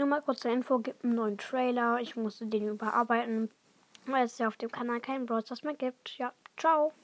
Nur mal kurz zur Info, gibt einen neuen Trailer. Ich musste den überarbeiten, weil es ja auf dem Kanal keinen Broadcast mehr gibt. Ja, ciao.